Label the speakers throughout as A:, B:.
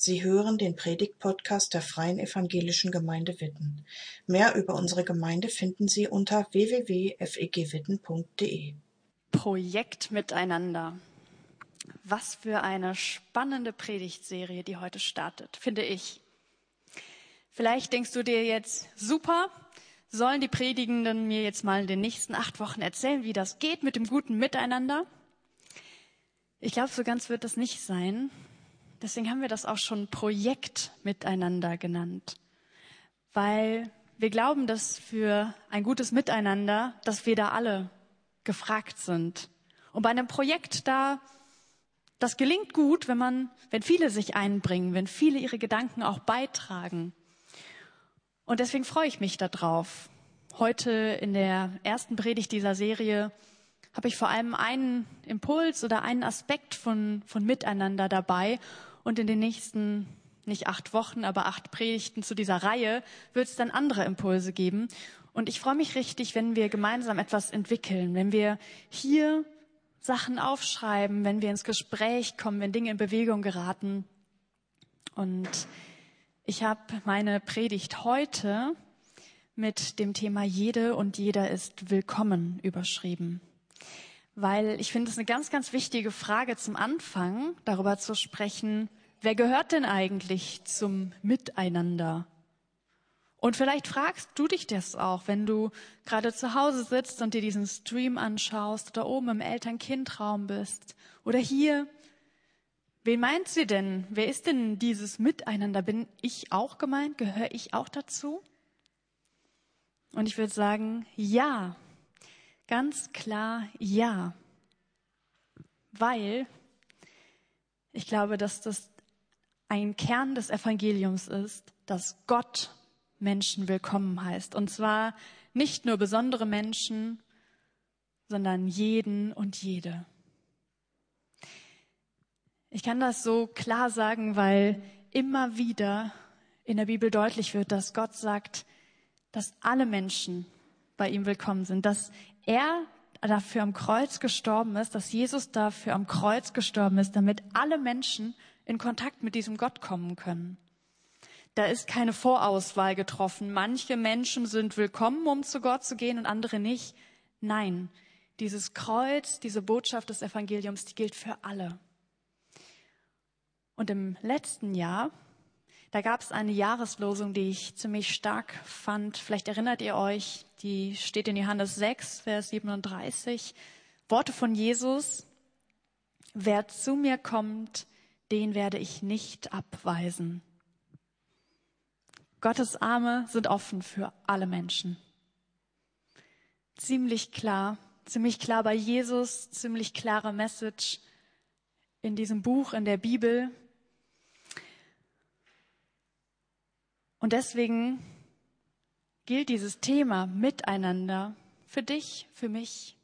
A: Sie hören den Predigt-Podcast der Freien Evangelischen Gemeinde Witten. Mehr über unsere Gemeinde finden Sie unter www.fegwitten.de.
B: Projekt Miteinander. Was für eine spannende Predigtserie, die heute startet, finde ich. Vielleicht denkst du dir jetzt, super, sollen die Predigenden mir jetzt mal in den nächsten acht Wochen erzählen, wie das geht mit dem guten Miteinander? Ich glaube, so ganz wird das nicht sein. Deswegen haben wir das auch schon Projekt miteinander genannt, weil wir glauben, dass für ein gutes Miteinander, dass wir da alle gefragt sind. Und bei einem Projekt da, das gelingt gut, wenn man, wenn viele sich einbringen, wenn viele ihre Gedanken auch beitragen. Und deswegen freue ich mich darauf. Heute in der ersten Predigt dieser Serie habe ich vor allem einen Impuls oder einen Aspekt von, von Miteinander dabei und in den nächsten, nicht acht Wochen, aber acht Predigten zu dieser Reihe wird es dann andere Impulse geben. Und ich freue mich richtig, wenn wir gemeinsam etwas entwickeln, wenn wir hier Sachen aufschreiben, wenn wir ins Gespräch kommen, wenn Dinge in Bewegung geraten. Und ich habe meine Predigt heute mit dem Thema Jede und jeder ist willkommen überschrieben. Weil ich finde es eine ganz, ganz wichtige Frage zum Anfang, darüber zu sprechen, wer gehört denn eigentlich zum Miteinander? Und vielleicht fragst du dich das auch, wenn du gerade zu Hause sitzt und dir diesen Stream anschaust oder oben im Eltern-Kind-Raum bist oder hier. Wen meint sie denn? Wer ist denn dieses Miteinander? Bin ich auch gemeint? Gehöre ich auch dazu? Und ich würde sagen, ja. Ganz klar, ja. Weil ich glaube, dass das ein Kern des Evangeliums ist, dass Gott Menschen willkommen heißt. Und zwar nicht nur besondere Menschen, sondern jeden und jede. Ich kann das so klar sagen, weil immer wieder in der Bibel deutlich wird, dass Gott sagt, dass alle Menschen bei ihm willkommen sind, dass er dafür am Kreuz gestorben ist, dass Jesus dafür am Kreuz gestorben ist, damit alle Menschen in Kontakt mit diesem Gott kommen können. Da ist keine Vorauswahl getroffen. Manche Menschen sind willkommen, um zu Gott zu gehen und andere nicht. Nein, dieses Kreuz, diese Botschaft des Evangeliums, die gilt für alle. Und im letzten Jahr, da gab es eine Jahreslosung, die ich ziemlich stark fand. Vielleicht erinnert ihr euch, die steht in Johannes 6, Vers 37. Worte von Jesus. Wer zu mir kommt, den werde ich nicht abweisen. Gottes Arme sind offen für alle Menschen. Ziemlich klar, ziemlich klar bei Jesus, ziemlich klare Message in diesem Buch, in der Bibel. Und deswegen gilt dieses Thema miteinander für dich, für mich,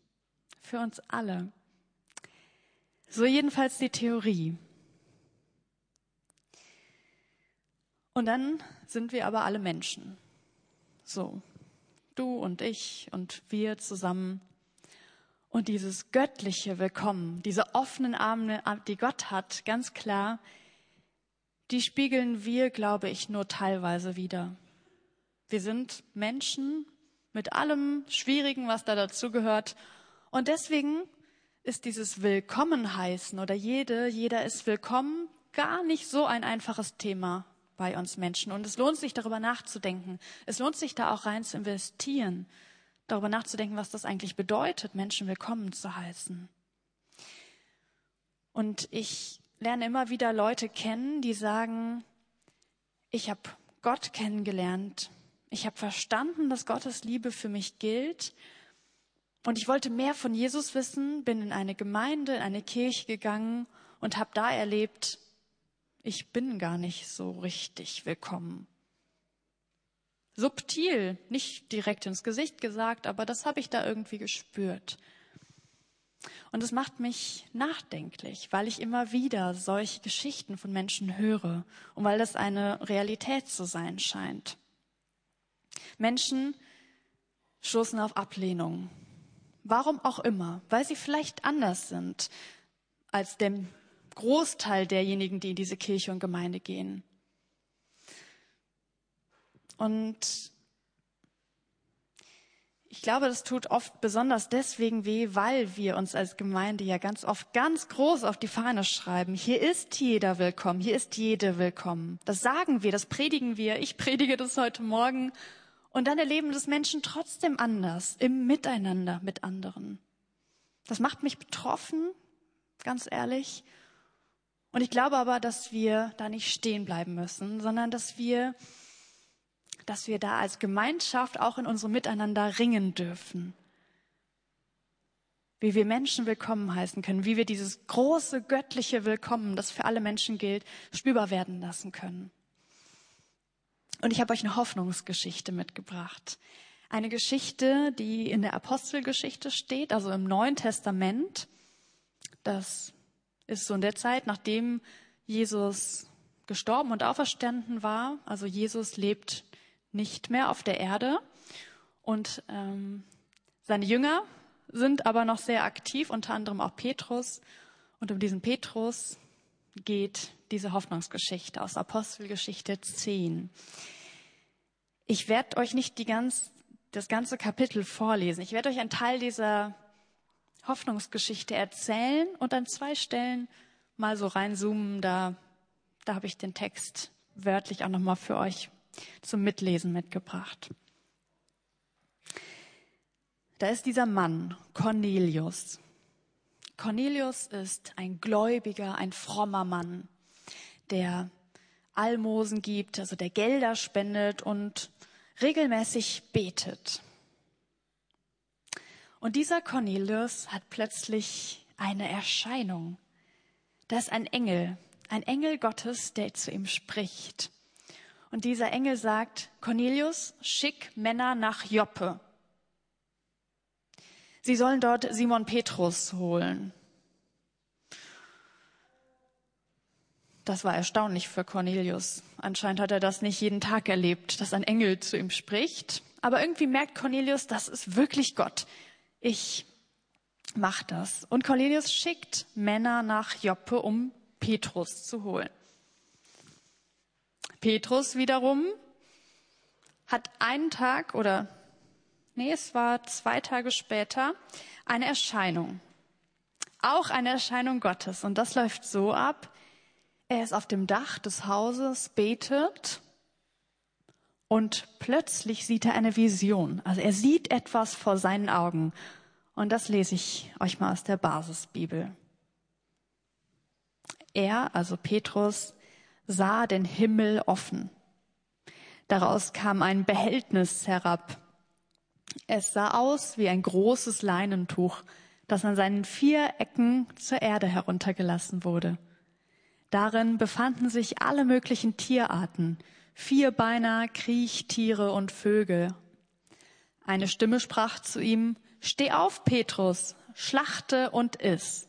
B: für uns alle. So jedenfalls die Theorie. Und dann sind wir aber alle Menschen. So, du und ich und wir zusammen. Und dieses göttliche Willkommen, diese offenen Arme, die Gott hat, ganz klar, die spiegeln wir, glaube ich, nur teilweise wieder. Wir sind Menschen mit allem Schwierigen, was da dazugehört. Und deswegen ist dieses Willkommen heißen oder jede, jeder ist willkommen gar nicht so ein einfaches Thema bei uns Menschen. Und es lohnt sich, darüber nachzudenken. Es lohnt sich, da auch rein zu investieren, darüber nachzudenken, was das eigentlich bedeutet, Menschen willkommen zu heißen. Und ich lerne immer wieder Leute kennen, die sagen, ich habe Gott kennengelernt, ich habe verstanden, dass Gottes Liebe für mich gilt und ich wollte mehr von Jesus wissen, bin in eine Gemeinde, in eine Kirche gegangen und habe da erlebt, ich bin gar nicht so richtig willkommen. Subtil, nicht direkt ins Gesicht gesagt, aber das habe ich da irgendwie gespürt. Und es macht mich nachdenklich, weil ich immer wieder solche Geschichten von Menschen höre und weil das eine Realität zu sein scheint. Menschen stoßen auf Ablehnung. Warum auch immer, weil sie vielleicht anders sind als der Großteil derjenigen, die in diese Kirche und Gemeinde gehen. Und ich glaube, das tut oft besonders deswegen weh, weil wir uns als Gemeinde ja ganz oft ganz groß auf die Fahne schreiben. Hier ist jeder willkommen, hier ist jede willkommen. Das sagen wir, das predigen wir. Ich predige das heute Morgen. Und dann erleben das Menschen trotzdem anders, im Miteinander mit anderen. Das macht mich betroffen, ganz ehrlich. Und ich glaube aber, dass wir da nicht stehen bleiben müssen, sondern dass wir dass wir da als Gemeinschaft auch in unserem Miteinander ringen dürfen. Wie wir Menschen willkommen heißen können, wie wir dieses große göttliche Willkommen, das für alle Menschen gilt, spürbar werden lassen können. Und ich habe euch eine Hoffnungsgeschichte mitgebracht. Eine Geschichte, die in der Apostelgeschichte steht, also im Neuen Testament. Das ist so in der Zeit, nachdem Jesus gestorben und auferstanden war. Also Jesus lebt nicht mehr auf der Erde. Und ähm, seine Jünger sind aber noch sehr aktiv, unter anderem auch Petrus. Und um diesen Petrus geht diese Hoffnungsgeschichte aus Apostelgeschichte 10. Ich werde euch nicht die ganz, das ganze Kapitel vorlesen. Ich werde euch einen Teil dieser Hoffnungsgeschichte erzählen und an zwei Stellen mal so reinzoomen. Da, da habe ich den Text wörtlich auch nochmal für euch zum Mitlesen mitgebracht. Da ist dieser Mann, Cornelius. Cornelius ist ein gläubiger, ein frommer Mann, der Almosen gibt, also der Gelder spendet und regelmäßig betet. Und dieser Cornelius hat plötzlich eine Erscheinung. Da ist ein Engel, ein Engel Gottes, der zu ihm spricht. Und dieser Engel sagt, Cornelius, schick Männer nach Joppe. Sie sollen dort Simon Petrus holen. Das war erstaunlich für Cornelius. Anscheinend hat er das nicht jeden Tag erlebt, dass ein Engel zu ihm spricht. Aber irgendwie merkt Cornelius, das ist wirklich Gott. Ich mach das. Und Cornelius schickt Männer nach Joppe, um Petrus zu holen. Petrus wiederum hat einen Tag oder nee, es war zwei Tage später eine Erscheinung. Auch eine Erscheinung Gottes. Und das läuft so ab. Er ist auf dem Dach des Hauses, betet und plötzlich sieht er eine Vision. Also er sieht etwas vor seinen Augen. Und das lese ich euch mal aus der Basisbibel. Er, also Petrus, sah den Himmel offen. Daraus kam ein Behältnis herab. Es sah aus wie ein großes Leinentuch, das an seinen vier Ecken zur Erde heruntergelassen wurde. Darin befanden sich alle möglichen Tierarten, Vierbeiner, Kriechtiere und Vögel. Eine Stimme sprach zu ihm, Steh auf, Petrus, schlachte und iss.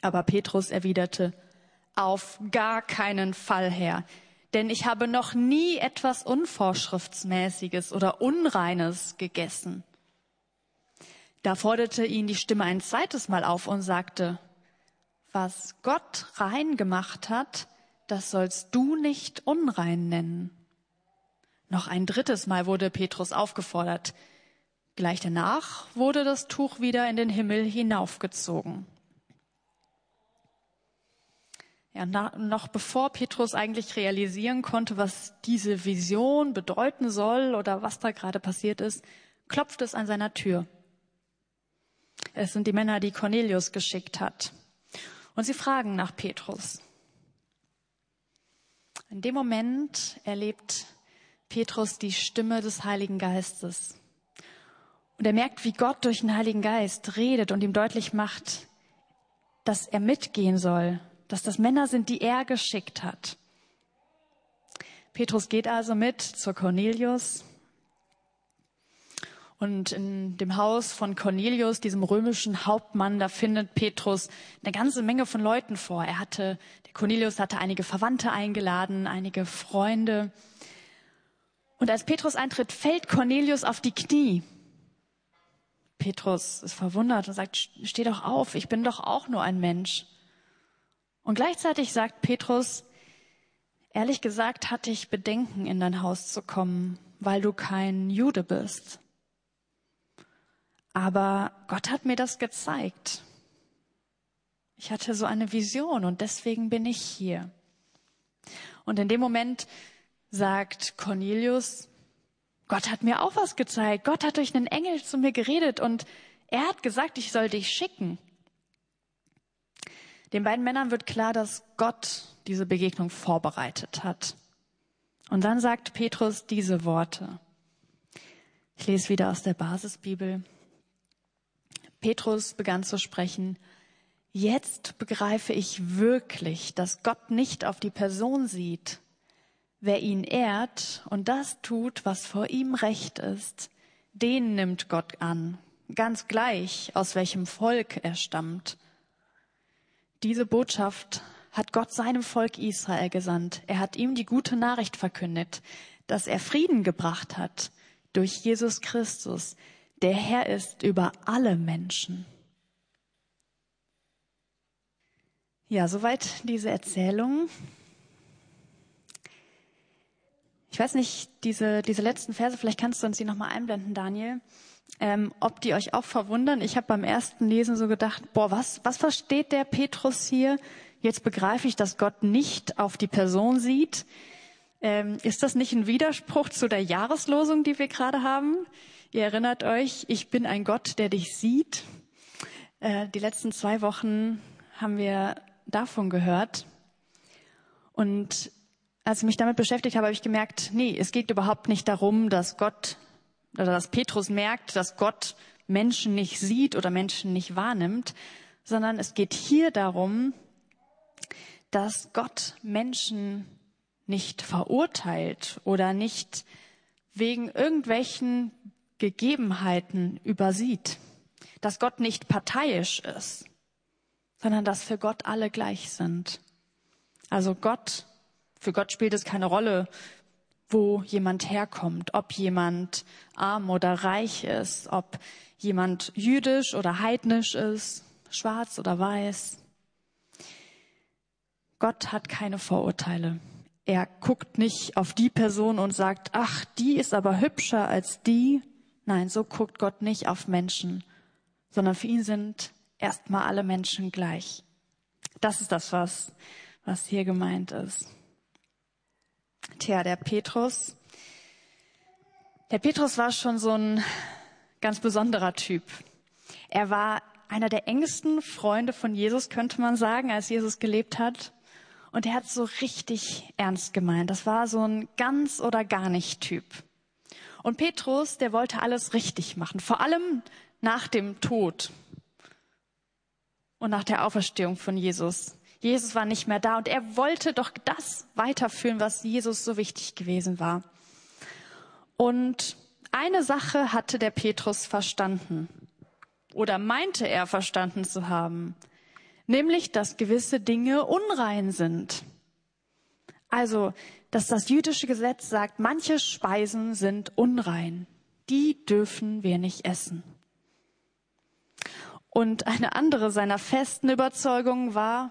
B: Aber Petrus erwiderte, auf gar keinen Fall, Herr. Denn ich habe noch nie etwas Unvorschriftsmäßiges oder Unreines gegessen. Da forderte ihn die Stimme ein zweites Mal auf und sagte, was Gott rein gemacht hat, das sollst du nicht unrein nennen. Noch ein drittes Mal wurde Petrus aufgefordert. Gleich danach wurde das Tuch wieder in den Himmel hinaufgezogen. Ja, noch bevor Petrus eigentlich realisieren konnte, was diese Vision bedeuten soll oder was da gerade passiert ist, klopft es an seiner Tür. Es sind die Männer, die Cornelius geschickt hat. Und sie fragen nach Petrus. In dem Moment erlebt Petrus die Stimme des Heiligen Geistes. Und er merkt, wie Gott durch den Heiligen Geist redet und ihm deutlich macht, dass er mitgehen soll, dass das Männer sind, die er geschickt hat. Petrus geht also mit zur Cornelius. Und in dem Haus von Cornelius, diesem römischen Hauptmann, da findet Petrus eine ganze Menge von Leuten vor. Er hatte, der Cornelius hatte einige Verwandte eingeladen, einige Freunde. Und als Petrus eintritt, fällt Cornelius auf die Knie. Petrus ist verwundert und sagt, steh doch auf, ich bin doch auch nur ein Mensch. Und gleichzeitig sagt Petrus, ehrlich gesagt hatte ich Bedenken, in dein Haus zu kommen, weil du kein Jude bist. Aber Gott hat mir das gezeigt. Ich hatte so eine Vision und deswegen bin ich hier. Und in dem Moment sagt Cornelius, Gott hat mir auch was gezeigt. Gott hat durch einen Engel zu mir geredet und er hat gesagt, ich soll dich schicken. Den beiden Männern wird klar, dass Gott diese Begegnung vorbereitet hat. Und dann sagt Petrus diese Worte. Ich lese wieder aus der Basisbibel. Petrus begann zu sprechen. Jetzt begreife ich wirklich, dass Gott nicht auf die Person sieht. Wer ihn ehrt und das tut, was vor ihm recht ist, den nimmt Gott an, ganz gleich, aus welchem Volk er stammt. Diese Botschaft hat Gott seinem Volk Israel gesandt. Er hat ihm die gute Nachricht verkündet, dass er Frieden gebracht hat durch Jesus Christus, der Herr ist über alle Menschen. Ja, soweit diese Erzählung. Ich weiß nicht, diese, diese letzten Verse, vielleicht kannst du uns die nochmal einblenden, Daniel ähm, ob die euch auch verwundern. Ich habe beim ersten Lesen so gedacht, boah, was, was versteht der Petrus hier? Jetzt begreife ich, dass Gott nicht auf die Person sieht. Ähm, ist das nicht ein Widerspruch zu der Jahreslosung, die wir gerade haben? Ihr erinnert euch, ich bin ein Gott, der dich sieht. Äh, die letzten zwei Wochen haben wir davon gehört. Und als ich mich damit beschäftigt habe, habe ich gemerkt, nee, es geht überhaupt nicht darum, dass Gott oder dass Petrus merkt, dass Gott Menschen nicht sieht oder Menschen nicht wahrnimmt, sondern es geht hier darum, dass Gott Menschen nicht verurteilt oder nicht wegen irgendwelchen Gegebenheiten übersieht, dass Gott nicht parteiisch ist, sondern dass für Gott alle gleich sind. Also Gott, für Gott spielt es keine Rolle, wo jemand herkommt, ob jemand arm oder reich ist, ob jemand jüdisch oder heidnisch ist, schwarz oder weiß. Gott hat keine Vorurteile. Er guckt nicht auf die Person und sagt, ach, die ist aber hübscher als die. Nein, so guckt Gott nicht auf Menschen, sondern für ihn sind erstmal alle Menschen gleich. Das ist das, was, was hier gemeint ist. Tja, der Petrus. Der Petrus war schon so ein ganz besonderer Typ. Er war einer der engsten Freunde von Jesus, könnte man sagen, als Jesus gelebt hat. Und er hat so richtig ernst gemeint. Das war so ein ganz oder gar nicht Typ. Und Petrus, der wollte alles richtig machen, vor allem nach dem Tod und nach der Auferstehung von Jesus. Jesus war nicht mehr da und er wollte doch das weiterführen, was Jesus so wichtig gewesen war. Und eine Sache hatte der Petrus verstanden oder meinte er verstanden zu haben, nämlich dass gewisse Dinge unrein sind. Also, dass das jüdische Gesetz sagt, manche Speisen sind unrein, die dürfen wir nicht essen. Und eine andere seiner festen Überzeugungen war,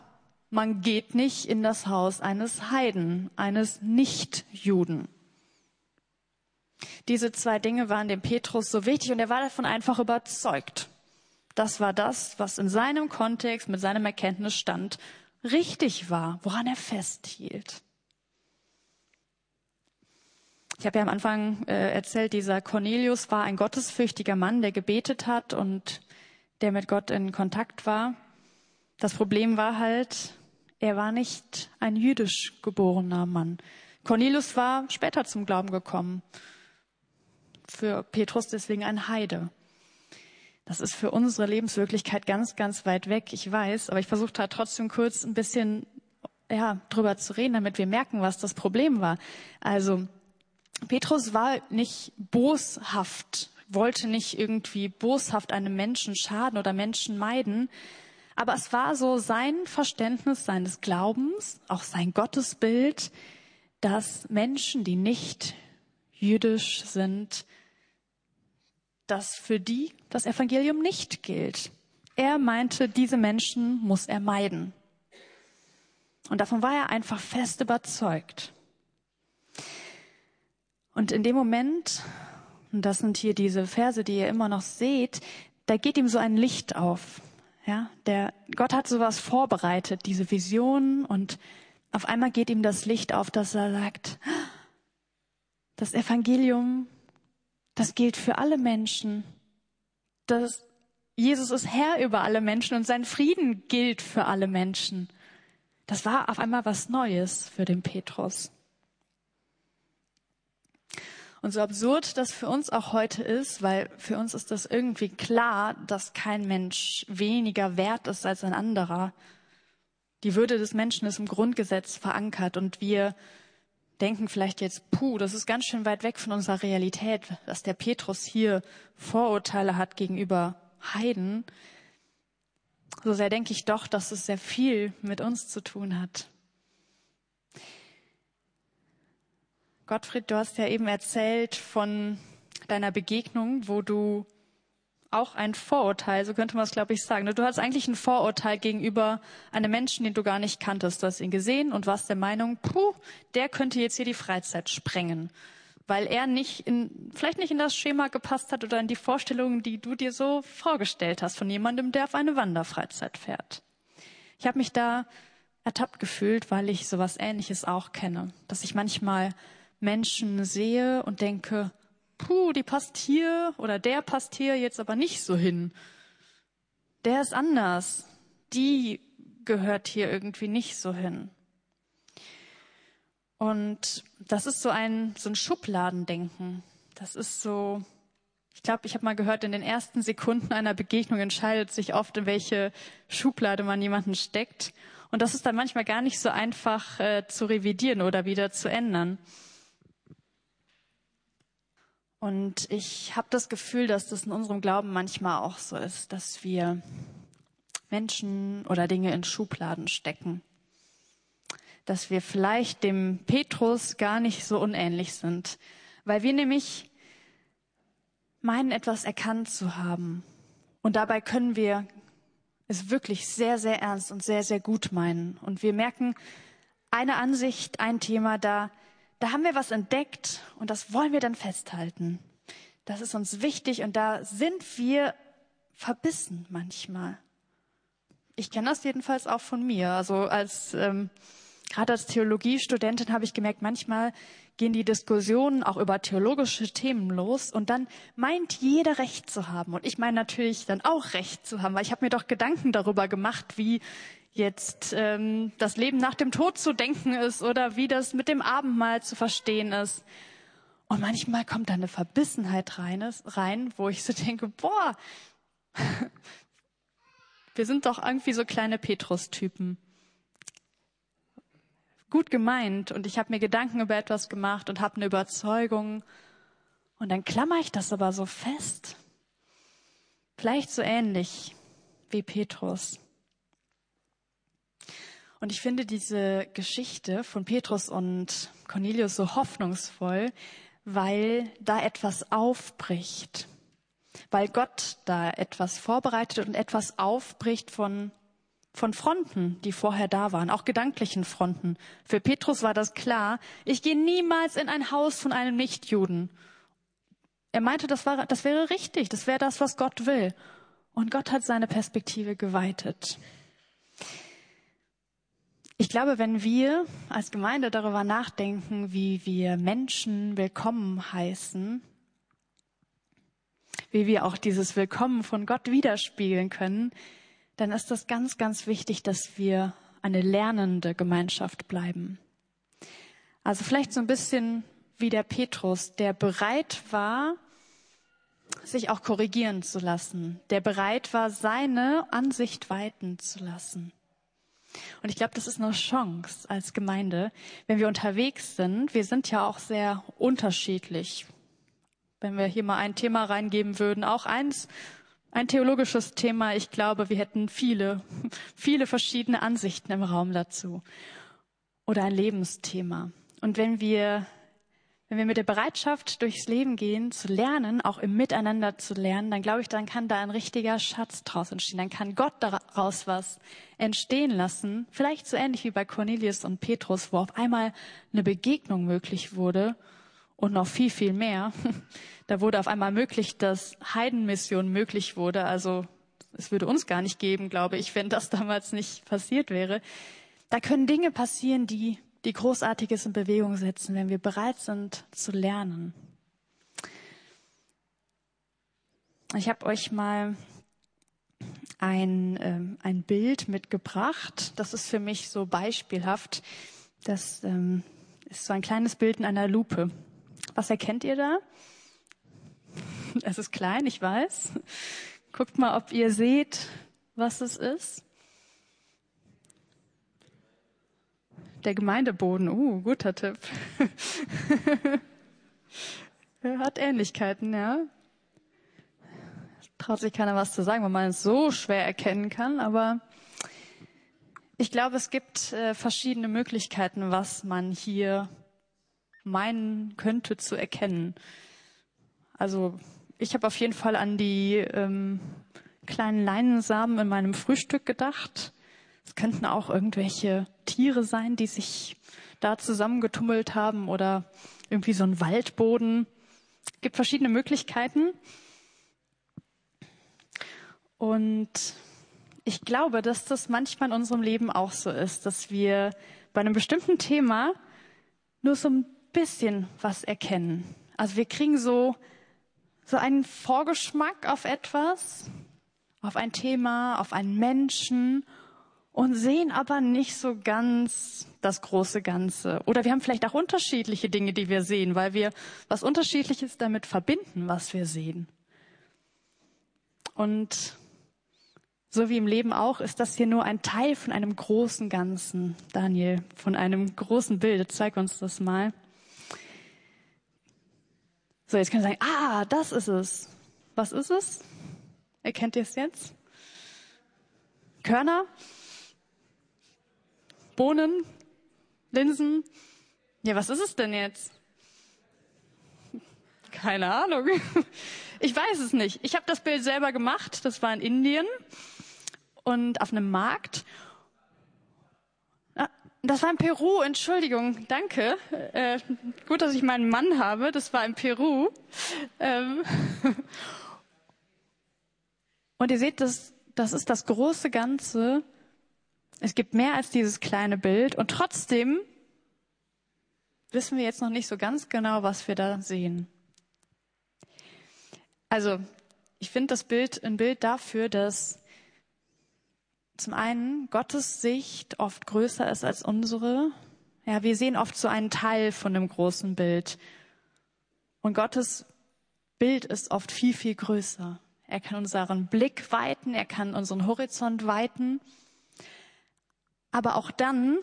B: man geht nicht in das Haus eines Heiden, eines Nichtjuden. Diese zwei Dinge waren dem Petrus so wichtig und er war davon einfach überzeugt. Das war das, was in seinem Kontext, mit seinem Erkenntnisstand richtig war, woran er festhielt. Ich habe ja am Anfang äh, erzählt, dieser Cornelius war ein gottesfürchtiger Mann, der gebetet hat und der mit Gott in Kontakt war. Das Problem war halt, er war nicht ein jüdisch geborener Mann. Cornelius war später zum Glauben gekommen. Für Petrus deswegen ein Heide. Das ist für unsere Lebenswirklichkeit ganz, ganz weit weg. Ich weiß, aber ich versuche da trotzdem kurz ein bisschen ja, drüber zu reden, damit wir merken, was das Problem war. Also, Petrus war nicht boshaft, wollte nicht irgendwie boshaft einem Menschen schaden oder Menschen meiden, aber es war so sein Verständnis seines Glaubens, auch sein Gottesbild, dass Menschen, die nicht jüdisch sind, dass für die das Evangelium nicht gilt. Er meinte, diese Menschen muss er meiden. Und davon war er einfach fest überzeugt. Und in dem Moment, und das sind hier diese Verse, die ihr immer noch seht, da geht ihm so ein Licht auf. Ja, der Gott hat sowas vorbereitet, diese Vision, und auf einmal geht ihm das Licht auf, dass er sagt, das Evangelium, das gilt für alle Menschen. Das, Jesus ist Herr über alle Menschen und sein Frieden gilt für alle Menschen. Das war auf einmal was Neues für den Petrus. Und so absurd das für uns auch heute ist, weil für uns ist das irgendwie klar, dass kein Mensch weniger wert ist als ein anderer. Die Würde des Menschen ist im Grundgesetz verankert und wir denken vielleicht jetzt, puh, das ist ganz schön weit weg von unserer Realität, dass der Petrus hier Vorurteile hat gegenüber Heiden. So sehr denke ich doch, dass es sehr viel mit uns zu tun hat. Gottfried, du hast ja eben erzählt von deiner Begegnung, wo du auch ein Vorurteil, so könnte man es, glaube ich, sagen. Du hast eigentlich ein Vorurteil gegenüber einem Menschen, den du gar nicht kanntest. Du hast ihn gesehen und warst der Meinung, puh, der könnte jetzt hier die Freizeit sprengen, weil er nicht in, vielleicht nicht in das Schema gepasst hat oder in die Vorstellungen, die du dir so vorgestellt hast von jemandem, der auf eine Wanderfreizeit fährt. Ich habe mich da ertappt gefühlt, weil ich sowas Ähnliches auch kenne, dass ich manchmal Menschen sehe und denke, puh, die passt hier oder der passt hier jetzt aber nicht so hin. Der ist anders. Die gehört hier irgendwie nicht so hin. Und das ist so ein, so ein Schubladendenken. Das ist so, ich glaube, ich habe mal gehört, in den ersten Sekunden einer Begegnung entscheidet sich oft, in welche Schublade man jemanden steckt. Und das ist dann manchmal gar nicht so einfach äh, zu revidieren oder wieder zu ändern. Und ich habe das Gefühl, dass das in unserem Glauben manchmal auch so ist, dass wir Menschen oder Dinge in Schubladen stecken. Dass wir vielleicht dem Petrus gar nicht so unähnlich sind, weil wir nämlich meinen, etwas erkannt zu haben. Und dabei können wir es wirklich sehr, sehr ernst und sehr, sehr gut meinen. Und wir merken, eine Ansicht, ein Thema, da da haben wir was entdeckt und das wollen wir dann festhalten. Das ist uns wichtig und da sind wir verbissen manchmal. Ich kenne das jedenfalls auch von mir. Also als ähm, gerade als Theologiestudentin habe ich gemerkt, manchmal gehen die Diskussionen auch über theologische Themen los und dann meint jeder Recht zu haben. Und ich meine natürlich dann auch Recht zu haben, weil ich habe mir doch Gedanken darüber gemacht, wie jetzt ähm, das Leben nach dem Tod zu denken ist oder wie das mit dem Abendmahl zu verstehen ist. Und manchmal kommt da eine Verbissenheit rein, rein wo ich so denke, boah, wir sind doch irgendwie so kleine Petrus-Typen. Gut gemeint und ich habe mir Gedanken über etwas gemacht und habe eine Überzeugung und dann klammer ich das aber so fest. Vielleicht so ähnlich wie Petrus. Und ich finde diese Geschichte von Petrus und Cornelius so hoffnungsvoll, weil da etwas aufbricht, weil Gott da etwas vorbereitet und etwas aufbricht von von Fronten, die vorher da waren, auch gedanklichen Fronten. Für Petrus war das klar, ich gehe niemals in ein Haus von einem Nichtjuden. Er meinte, das, war, das wäre richtig, das wäre das, was Gott will. Und Gott hat seine Perspektive geweitet. Ich glaube, wenn wir als Gemeinde darüber nachdenken, wie wir Menschen willkommen heißen, wie wir auch dieses Willkommen von Gott widerspiegeln können, dann ist das ganz, ganz wichtig, dass wir eine lernende Gemeinschaft bleiben. Also vielleicht so ein bisschen wie der Petrus, der bereit war, sich auch korrigieren zu lassen, der bereit war, seine Ansicht weiten zu lassen. Und ich glaube, das ist eine Chance als Gemeinde, wenn wir unterwegs sind. Wir sind ja auch sehr unterschiedlich. Wenn wir hier mal ein Thema reingeben würden, auch eins, ein theologisches Thema, ich glaube, wir hätten viele, viele verschiedene Ansichten im Raum dazu. Oder ein Lebensthema. Und wenn wir wenn wir mit der Bereitschaft durchs Leben gehen, zu lernen, auch im Miteinander zu lernen, dann glaube ich, dann kann da ein richtiger Schatz draus entstehen. Dann kann Gott daraus was entstehen lassen. Vielleicht so ähnlich wie bei Cornelius und Petrus, wo auf einmal eine Begegnung möglich wurde und noch viel, viel mehr. Da wurde auf einmal möglich, dass Heidenmission möglich wurde. Also es würde uns gar nicht geben, glaube ich, wenn das damals nicht passiert wäre. Da können Dinge passieren, die die Großartiges in Bewegung setzen, wenn wir bereit sind zu lernen. Ich habe euch mal ein, ähm, ein Bild mitgebracht. Das ist für mich so beispielhaft. Das ähm, ist so ein kleines Bild in einer Lupe. Was erkennt ihr da? Es ist klein, ich weiß. Guckt mal, ob ihr seht, was es ist. Der Gemeindeboden, uh, guter Tipp. Hat Ähnlichkeiten, ja. Traut sich keiner was zu sagen, weil man es so schwer erkennen kann, aber ich glaube, es gibt äh, verschiedene Möglichkeiten, was man hier meinen könnte zu erkennen. Also ich habe auf jeden Fall an die ähm, kleinen Leinensamen in meinem Frühstück gedacht. Es könnten auch irgendwelche Tiere sein, die sich da zusammengetummelt haben oder irgendwie so ein Waldboden. Es gibt verschiedene Möglichkeiten. Und ich glaube, dass das manchmal in unserem Leben auch so ist, dass wir bei einem bestimmten Thema nur so ein bisschen was erkennen. Also wir kriegen so, so einen Vorgeschmack auf etwas, auf ein Thema, auf einen Menschen und sehen aber nicht so ganz das große Ganze. Oder wir haben vielleicht auch unterschiedliche Dinge, die wir sehen, weil wir was Unterschiedliches damit verbinden, was wir sehen. Und so wie im Leben auch, ist das hier nur ein Teil von einem großen Ganzen. Daniel, von einem großen Bild. Zeig uns das mal. So, jetzt können wir sagen, ah, das ist es. Was ist es? Erkennt ihr es jetzt? Körner? Bohnen, Linsen. Ja, was ist es denn jetzt? Keine Ahnung. Ich weiß es nicht. Ich habe das Bild selber gemacht. Das war in Indien und auf einem Markt. Ah, das war in Peru, Entschuldigung, danke. Äh, gut, dass ich meinen Mann habe. Das war in Peru. Ähm und ihr seht, das, das ist das große Ganze es gibt mehr als dieses kleine Bild und trotzdem wissen wir jetzt noch nicht so ganz genau, was wir da sehen. Also, ich finde das Bild ein Bild dafür, dass zum einen Gottes Sicht oft größer ist als unsere. Ja, wir sehen oft so einen Teil von dem großen Bild. Und Gottes Bild ist oft viel, viel größer. Er kann unseren Blick weiten, er kann unseren Horizont weiten. Aber auch dann,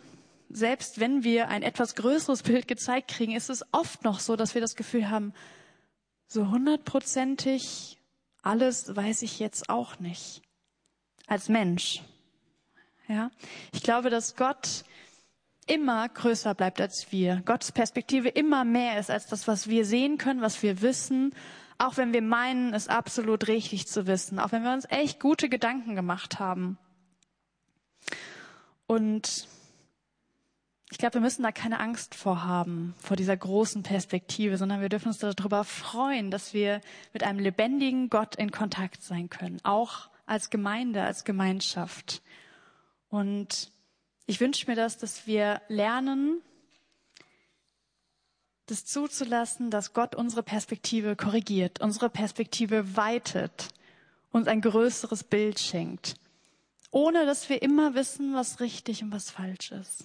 B: selbst wenn wir ein etwas größeres Bild gezeigt kriegen, ist es oft noch so, dass wir das Gefühl haben, so hundertprozentig alles weiß ich jetzt auch nicht. Als Mensch. Ja. Ich glaube, dass Gott immer größer bleibt als wir. Gottes Perspektive immer mehr ist als das, was wir sehen können, was wir wissen. Auch wenn wir meinen, es absolut richtig zu wissen. Auch wenn wir uns echt gute Gedanken gemacht haben. Und ich glaube, wir müssen da keine Angst vor haben, vor dieser großen Perspektive, sondern wir dürfen uns darüber freuen, dass wir mit einem lebendigen Gott in Kontakt sein können, auch als Gemeinde, als Gemeinschaft. Und ich wünsche mir das, dass wir lernen, das zuzulassen, dass Gott unsere Perspektive korrigiert, unsere Perspektive weitet, uns ein größeres Bild schenkt ohne dass wir immer wissen, was richtig und was falsch ist.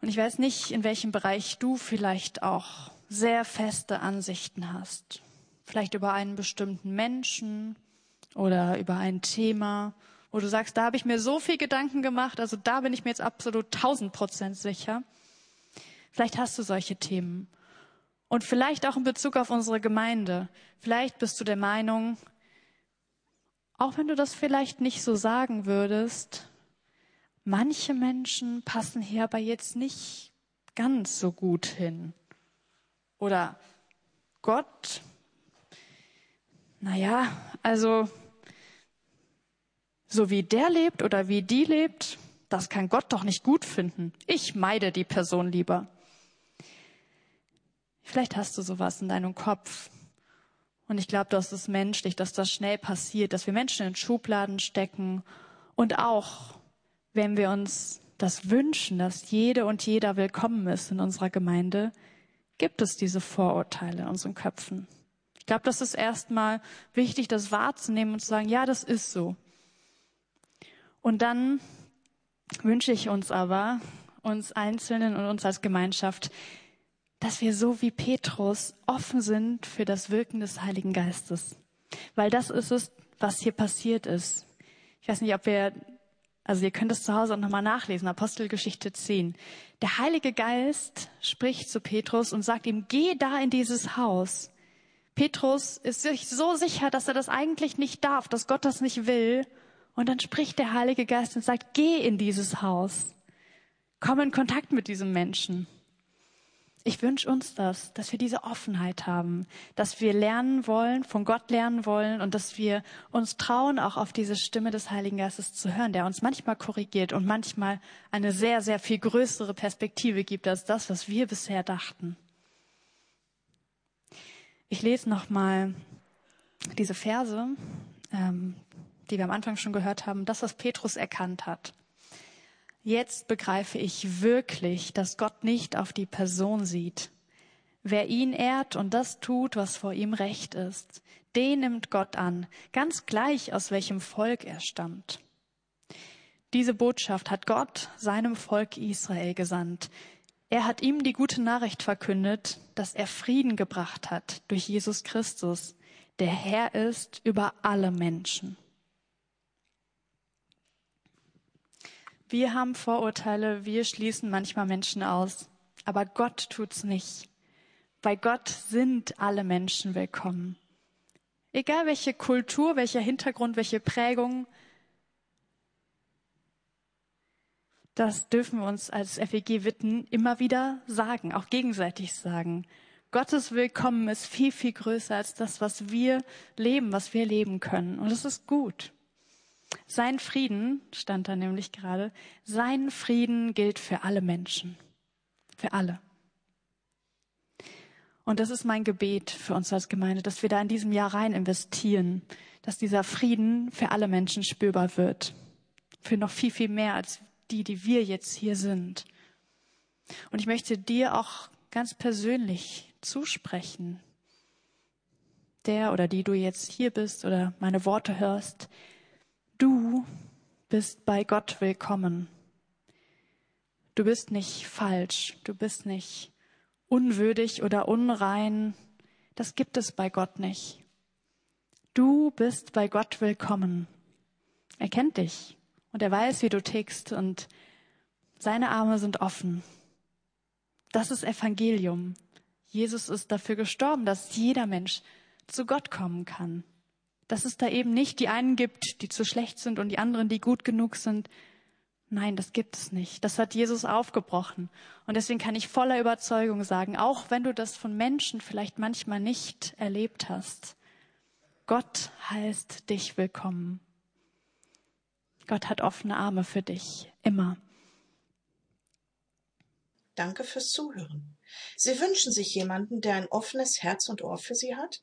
B: Und ich weiß nicht, in welchem Bereich du vielleicht auch sehr feste Ansichten hast. Vielleicht über einen bestimmten Menschen oder über ein Thema, wo du sagst, da habe ich mir so viel Gedanken gemacht, also da bin ich mir jetzt absolut tausend Prozent sicher. Vielleicht hast du solche Themen. Und vielleicht auch in Bezug auf unsere Gemeinde. Vielleicht bist du der Meinung, auch wenn du das vielleicht nicht so sagen würdest, manche Menschen passen hier aber jetzt nicht ganz so gut hin. Oder Gott, naja, also so wie der lebt oder wie die lebt, das kann Gott doch nicht gut finden. Ich meide die Person lieber. Vielleicht hast du sowas in deinem Kopf. Und ich glaube, das ist menschlich, dass das schnell passiert, dass wir Menschen in Schubladen stecken. Und auch, wenn wir uns das wünschen, dass jede und jeder willkommen ist in unserer Gemeinde, gibt es diese Vorurteile in unseren Köpfen. Ich glaube, das ist erstmal wichtig, das wahrzunehmen und zu sagen, ja, das ist so. Und dann wünsche ich uns aber, uns Einzelnen und uns als Gemeinschaft, dass wir so wie Petrus offen sind für das Wirken des Heiligen Geistes. Weil das ist es, was hier passiert ist. Ich weiß nicht, ob wir, also ihr könnt es zu Hause auch nochmal nachlesen, Apostelgeschichte 10. Der Heilige Geist spricht zu Petrus und sagt ihm, geh da in dieses Haus. Petrus ist sich so sicher, dass er das eigentlich nicht darf, dass Gott das nicht will. Und dann spricht der Heilige Geist und sagt, geh in dieses Haus. Komm in Kontakt mit diesem Menschen. Ich wünsche uns das, dass wir diese Offenheit haben, dass wir lernen wollen, von Gott lernen wollen und dass wir uns trauen, auch auf diese Stimme des Heiligen Geistes zu hören, der uns manchmal korrigiert und manchmal eine sehr, sehr viel größere Perspektive gibt als das, was wir bisher dachten. Ich lese nochmal diese Verse, ähm, die wir am Anfang schon gehört haben, das, was Petrus erkannt hat. Jetzt begreife ich wirklich, dass Gott nicht auf die Person sieht. Wer ihn ehrt und das tut, was vor ihm recht ist, den nimmt Gott an, ganz gleich aus welchem Volk er stammt. Diese Botschaft hat Gott seinem Volk Israel gesandt. Er hat ihm die gute Nachricht verkündet, dass er Frieden gebracht hat durch Jesus Christus, der Herr ist über alle Menschen. Wir haben Vorurteile, wir schließen manchmal Menschen aus, aber Gott tut's nicht. Bei Gott sind alle Menschen willkommen. Egal welche Kultur, welcher Hintergrund, welche Prägung, das dürfen wir uns als FEG Witten immer wieder sagen, auch gegenseitig sagen. Gottes Willkommen ist viel, viel größer als das, was wir leben, was wir leben können. Und es ist gut. Sein Frieden, stand da nämlich gerade, sein Frieden gilt für alle Menschen. Für alle. Und das ist mein Gebet für uns als Gemeinde, dass wir da in diesem Jahr rein investieren, dass dieser Frieden für alle Menschen spürbar wird. Für noch viel, viel mehr als die, die wir jetzt hier sind. Und ich möchte dir auch ganz persönlich zusprechen, der oder die du jetzt hier bist oder meine Worte hörst, Du bist bei Gott willkommen. Du bist nicht falsch, du bist nicht unwürdig oder unrein. Das gibt es bei Gott nicht. Du bist bei Gott willkommen. Er kennt dich und er weiß, wie du tickst und seine Arme sind offen. Das ist Evangelium. Jesus ist dafür gestorben, dass jeder Mensch zu Gott kommen kann dass es da eben nicht die einen gibt, die zu schlecht sind und die anderen, die gut genug sind. Nein, das gibt es nicht. Das hat Jesus aufgebrochen. Und deswegen kann ich voller Überzeugung sagen, auch wenn du das von Menschen vielleicht manchmal nicht erlebt hast, Gott heißt dich willkommen. Gott hat offene Arme für dich, immer.
A: Danke fürs Zuhören. Sie wünschen sich jemanden, der ein offenes Herz und Ohr für Sie hat?